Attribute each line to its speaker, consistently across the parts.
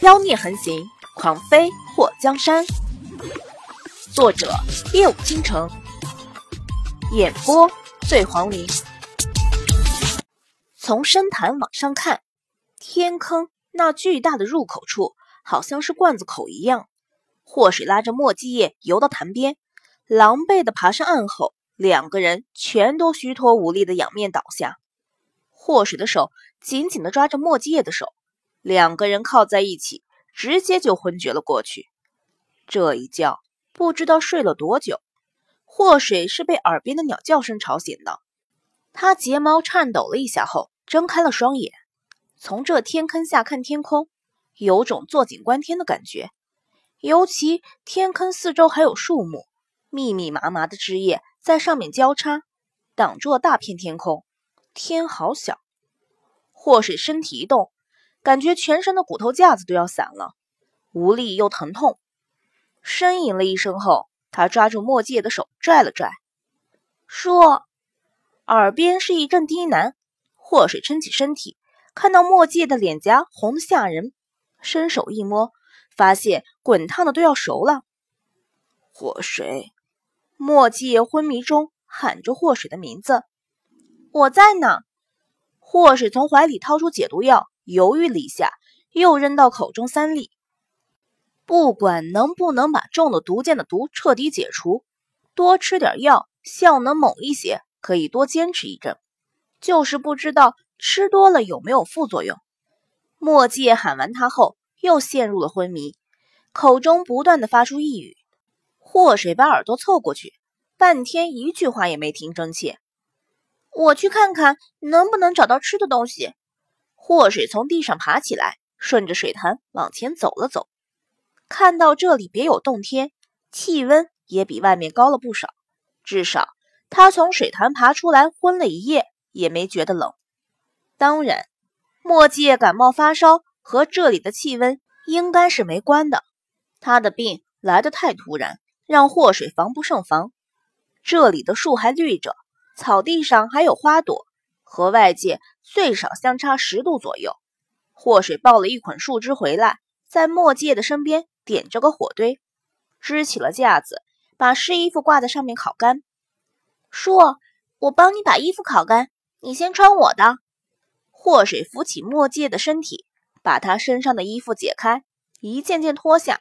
Speaker 1: 妖孽横行，狂飞祸江山。作者：夜舞倾城，演播：醉黄林。从深潭往上看，天坑那巨大的入口处，好像是罐子口一样。祸水拉着墨迹叶游到潭边，狼狈的爬上岸后，两个人全都虚脱无力的仰面倒下。祸水的手紧紧的抓着墨迹叶的手。两个人靠在一起，直接就昏厥了过去。这一觉不知道睡了多久。祸水是被耳边的鸟叫声吵醒的，他睫毛颤抖了一下后，睁开了双眼。从这天坑下看天空，有种坐井观天的感觉。尤其天坑四周还有树木，密密麻麻的枝叶在上面交叉，挡住了大片天空。天好小。祸水身体一动。感觉全身的骨头架子都要散了，无力又疼痛。呻吟了一声后，他抓住墨界的手拽了拽，说：“耳边是一阵低喃。”祸水撑起身体，看到墨界的脸颊红得吓人，伸手一摸，发现滚烫的都要熟了。祸水，墨界昏迷中喊着祸水的名字：“我在呢。”祸水从怀里掏出解毒药。犹豫了一下，又扔到口中三粒。不管能不能把中了毒箭的毒彻底解除，多吃点药，效能猛一些，可以多坚持一阵。就是不知道吃多了有没有副作用。墨界喊完他后，又陷入了昏迷，口中不断的发出呓语。祸水把耳朵凑过去，半天一句话也没听，真切。我去看看能不能找到吃的东西。祸水从地上爬起来，顺着水潭往前走了走，看到这里别有洞天，气温也比外面高了不少。至少他从水潭爬出来昏了一夜，也没觉得冷。当然，墨界感冒发烧和这里的气温应该是没关的。他的病来得太突然，让祸水防不胜防。这里的树还绿着，草地上还有花朵。和外界最少相差十度左右。祸水抱了一捆树枝回来，在墨界的身边点着个火堆，支起了架子，把湿衣服挂在上面烤干。叔，我帮你把衣服烤干，你先穿我的。祸水扶起墨界的身体，把他身上的衣服解开，一件件脱下，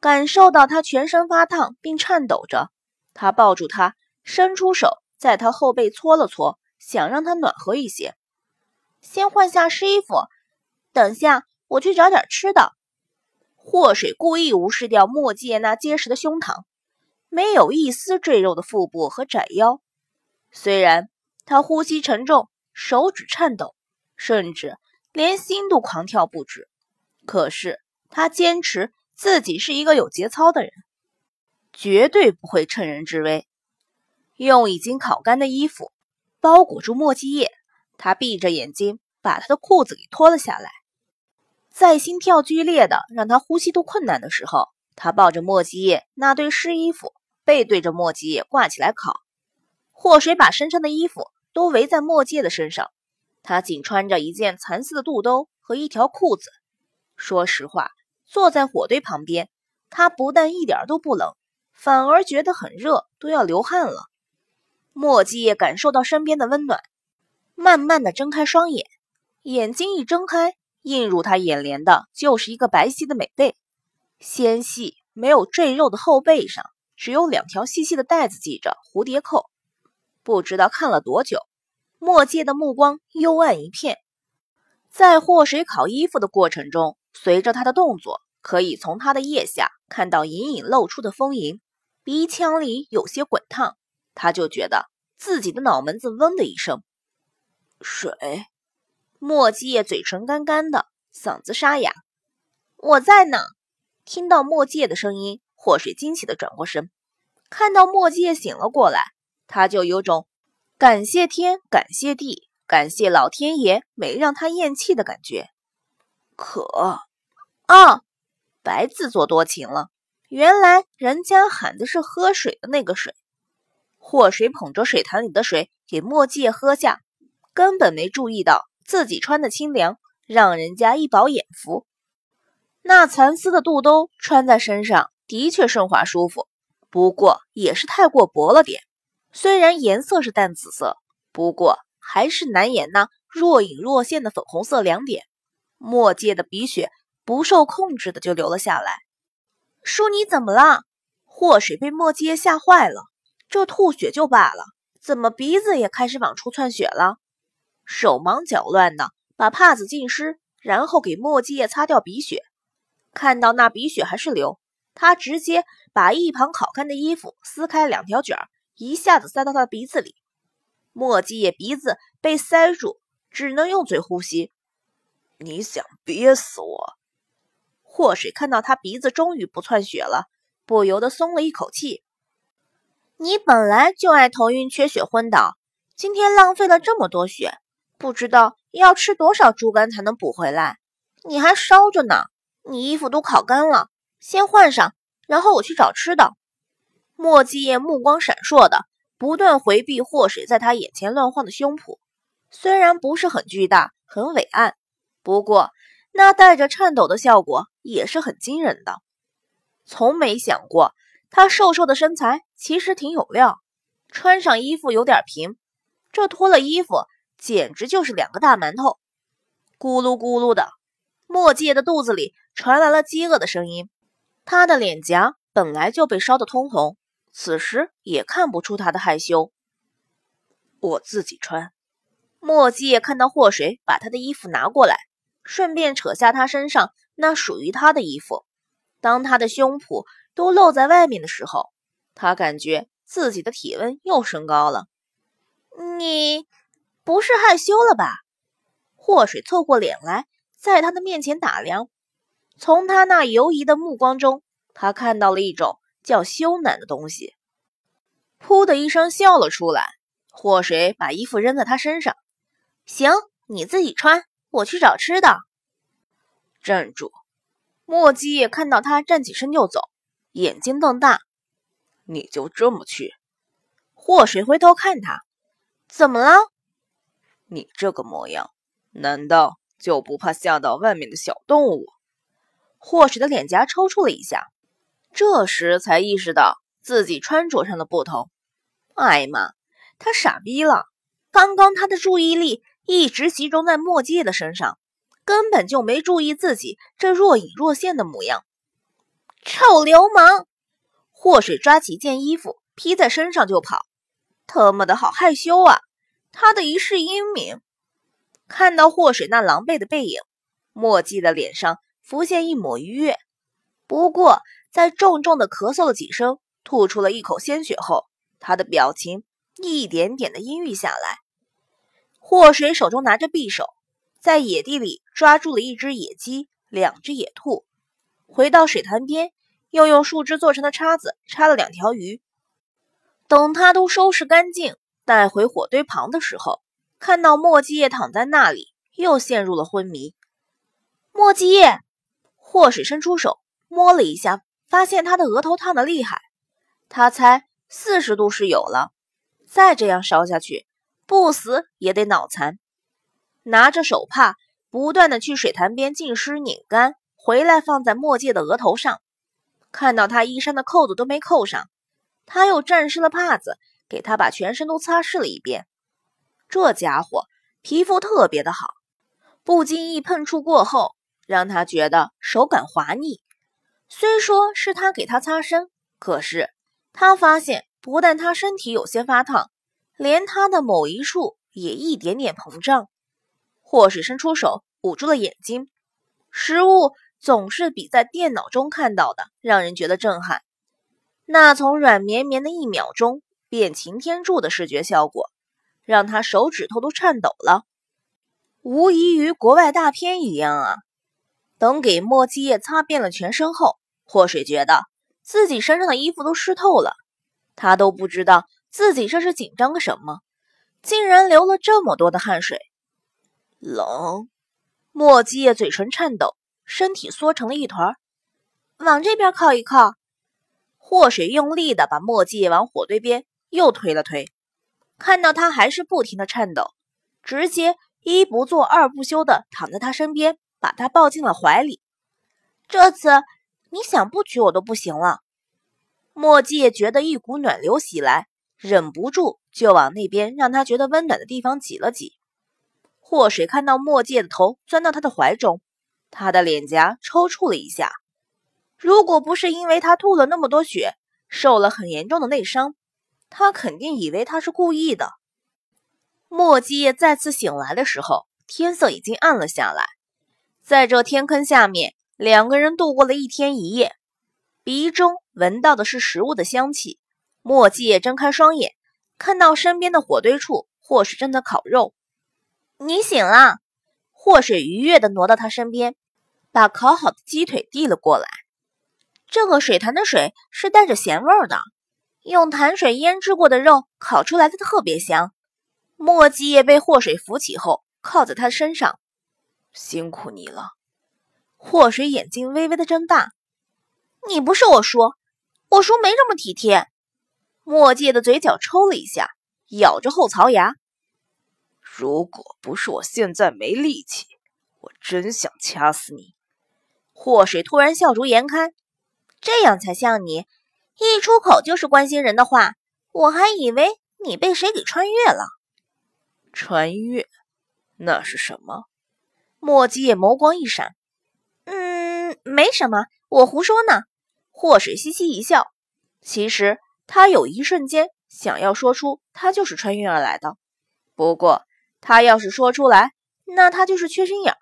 Speaker 1: 感受到他全身发烫并颤抖着。他抱住他，伸出手在他后背搓了搓。想让他暖和一些，先换下湿衣服。等下我去找点吃的。祸水故意无视掉墨界那结实的胸膛，没有一丝赘肉的腹部和窄腰。虽然他呼吸沉重，手指颤抖，甚至连心都狂跳不止，可是他坚持自己是一个有节操的人，绝对不会趁人之危。用已经烤干的衣服。包裹住墨迹叶，他闭着眼睛把他的裤子给脱了下来。在心跳剧烈的让他呼吸都困难的时候，他抱着墨迹叶那堆湿衣服，背对着墨迹叶挂起来烤。祸水把身上的衣服都围在墨迹的身上，他仅穿着一件蚕丝的肚兜和一条裤子。说实话，坐在火堆旁边，他不但一点都不冷，反而觉得很热，都要流汗了。墨迹也感受到身边的温暖，慢慢的睁开双眼，眼睛一睁开，映入他眼帘的就是一个白皙的美背，纤细没有赘肉的后背上，只有两条细细的带子系着蝴蝶扣。不知道看了多久，墨迹的目光幽暗一片，在祸水烤衣服的过程中，随着他的动作，可以从他的腋下看到隐隐露出的丰盈，鼻腔里有些滚烫。他就觉得自己的脑门子嗡的一声，水。墨迹叶嘴唇干干的，嗓子沙哑。我在呢。听到墨迹叶的声音，祸水惊喜的转过身，看到墨迹叶醒了过来，他就有种感谢天、感谢地、感谢老天爷没让他咽气的感觉。渴啊！白自作多情了，原来人家喊的是喝水的那个水。祸水捧着水潭里的水给墨界喝下，根本没注意到自己穿的清凉，让人家一饱眼福。那蚕丝的肚兜穿在身上的确顺滑舒服，不过也是太过薄了点。虽然颜色是淡紫色，不过还是难掩那若隐若现的粉红色两点。墨界的鼻血不受控制的就流了下来。叔，你怎么了？祸水被墨界吓坏了，这吐血就罢了，怎么鼻子也开始往出窜血了？手忙脚乱的把帕子浸湿，然后给墨界擦掉鼻血。看到那鼻血还是流，他直接把一旁烤干的衣服撕开两条卷儿。一下子塞到他的鼻子里，墨迹叶鼻子被塞住，只能用嘴呼吸。
Speaker 2: 你想憋死我？
Speaker 1: 祸水看到他鼻子终于不窜血了，不由得松了一口气。你本来就爱头晕、缺血、昏倒，今天浪费了这么多血，不知道要吃多少猪肝才能补回来。你还烧着呢，你衣服都烤干了，先换上，然后我去找吃的。莫继业目光闪烁的，不断回避祸水在他眼前乱晃的胸脯，虽然不是很巨大，很伟岸，不过那带着颤抖的效果也是很惊人的。从没想过他瘦瘦的身材其实挺有料，穿上衣服有点平，这脱了衣服简直就是两个大馒头。咕噜咕噜的，莫继业的肚子里传来了饥饿的声音，他的脸颊本来就被烧得通红。此时也看不出他的害羞。
Speaker 2: 我自己穿。
Speaker 1: 墨迹看到祸水把他的衣服拿过来，顺便扯下他身上那属于他的衣服。当他的胸脯都露在外面的时候，他感觉自己的体温又升高了。你不是害羞了吧？祸水凑过脸来，在他的面前打量。从他那犹疑的目光中，他看到了一种。叫羞赧的东西，噗的一声笑了出来。祸水把衣服扔在他身上，行，你自己穿，我去找吃的。
Speaker 2: 站住！
Speaker 1: 墨迹看到他站起身就走，眼睛瞪大。
Speaker 2: 你就这么去？
Speaker 1: 祸水回头看他，怎么了？
Speaker 2: 你这个模样，难道就不怕吓到外面的小动物？
Speaker 1: 祸水的脸颊抽搐了一下。这时才意识到自己穿着上的不同。哎妈，他傻逼了！刚刚他的注意力一直集中在墨界的身上，根本就没注意自己这若隐若现的模样。臭流氓！祸水抓起一件衣服披在身上就跑。特么的好害羞啊！他的一世英名。看到祸水那狼狈的背影，墨迹的脸上浮现一抹愉悦。不过，在重重的咳嗽了几声，吐出了一口鲜血后，他的表情一点点的阴郁下来。祸水手中拿着匕首，在野地里抓住了一只野鸡、两只野兔，回到水潭边，又用树枝做成的叉子插了两条鱼。等他都收拾干净，带回火堆旁的时候，看到墨迹叶躺在那里，又陷入了昏迷。墨迹叶，祸水伸出手摸了一下。发现他的额头烫得厉害，他猜四十度是有了。再这样烧下去，不死也得脑残。拿着手帕，不断的去水潭边浸湿拧干，回来放在墨界的额头上。看到他衣衫的扣子都没扣上，他又沾湿了帕子，给他把全身都擦拭了一遍。这家伙皮肤特别的好，不经意碰触过后，让他觉得手感滑腻。虽说是他给他擦身，可是他发现不但他身体有些发烫，连他的某一处也一点点膨胀。或是伸出手捂住了眼睛，食物总是比在电脑中看到的让人觉得震撼。那从软绵绵的一秒钟变擎天柱的视觉效果，让他手指头都颤抖了，无异于国外大片一样啊！等给墨迹叶擦遍了全身后，祸水觉得自己身上的衣服都湿透了。他都不知道自己这是紧张个什么，竟然流了这么多的汗水。
Speaker 2: 冷。
Speaker 1: 墨迹叶嘴唇颤抖，身体缩成了一团。往这边靠一靠。祸水用力的把墨迹往火堆边又推了推，看到他还是不停的颤抖，直接一不做二不休的躺在他身边。把他抱进了怀里，这次你想不娶我都不行了。墨迹觉得一股暖流袭来，忍不住就往那边让他觉得温暖的地方挤了挤。祸水看到墨界的头钻到他的怀中，他的脸颊抽搐了一下。如果不是因为他吐了那么多血，受了很严重的内伤，他肯定以为他是故意的。墨迹再次醒来的时候，天色已经暗了下来。在这天坑下面，两个人度过了一天一夜，鼻中闻到的是食物的香气。墨迹睁开双眼，看到身边的火堆处，祸水正在烤肉。你醒了，祸水愉悦地挪到他身边，把烤好的鸡腿递了过来。这个水潭的水是带着咸味的，用潭水腌制过的肉烤出来的特别香。墨迹也被祸水扶起后，靠在他身上。
Speaker 2: 辛苦你了。
Speaker 1: 祸水眼睛微微的睁大。你不是我叔，我叔没这么体贴。墨迹的嘴角抽了一下，咬着后槽牙。
Speaker 2: 如果不是我现在没力气，我真想掐死你。
Speaker 1: 祸水突然笑逐颜开，这样才像你，一出口就是关心人的话，我还以为你被谁给穿越了。
Speaker 2: 穿越？那是什么？
Speaker 1: 墨迹眸光一闪，嗯，没什么，我胡说呢。祸水嘻嘻一笑，其实他有一瞬间想要说出他就是穿越而来的，不过他要是说出来，那他就是缺心眼。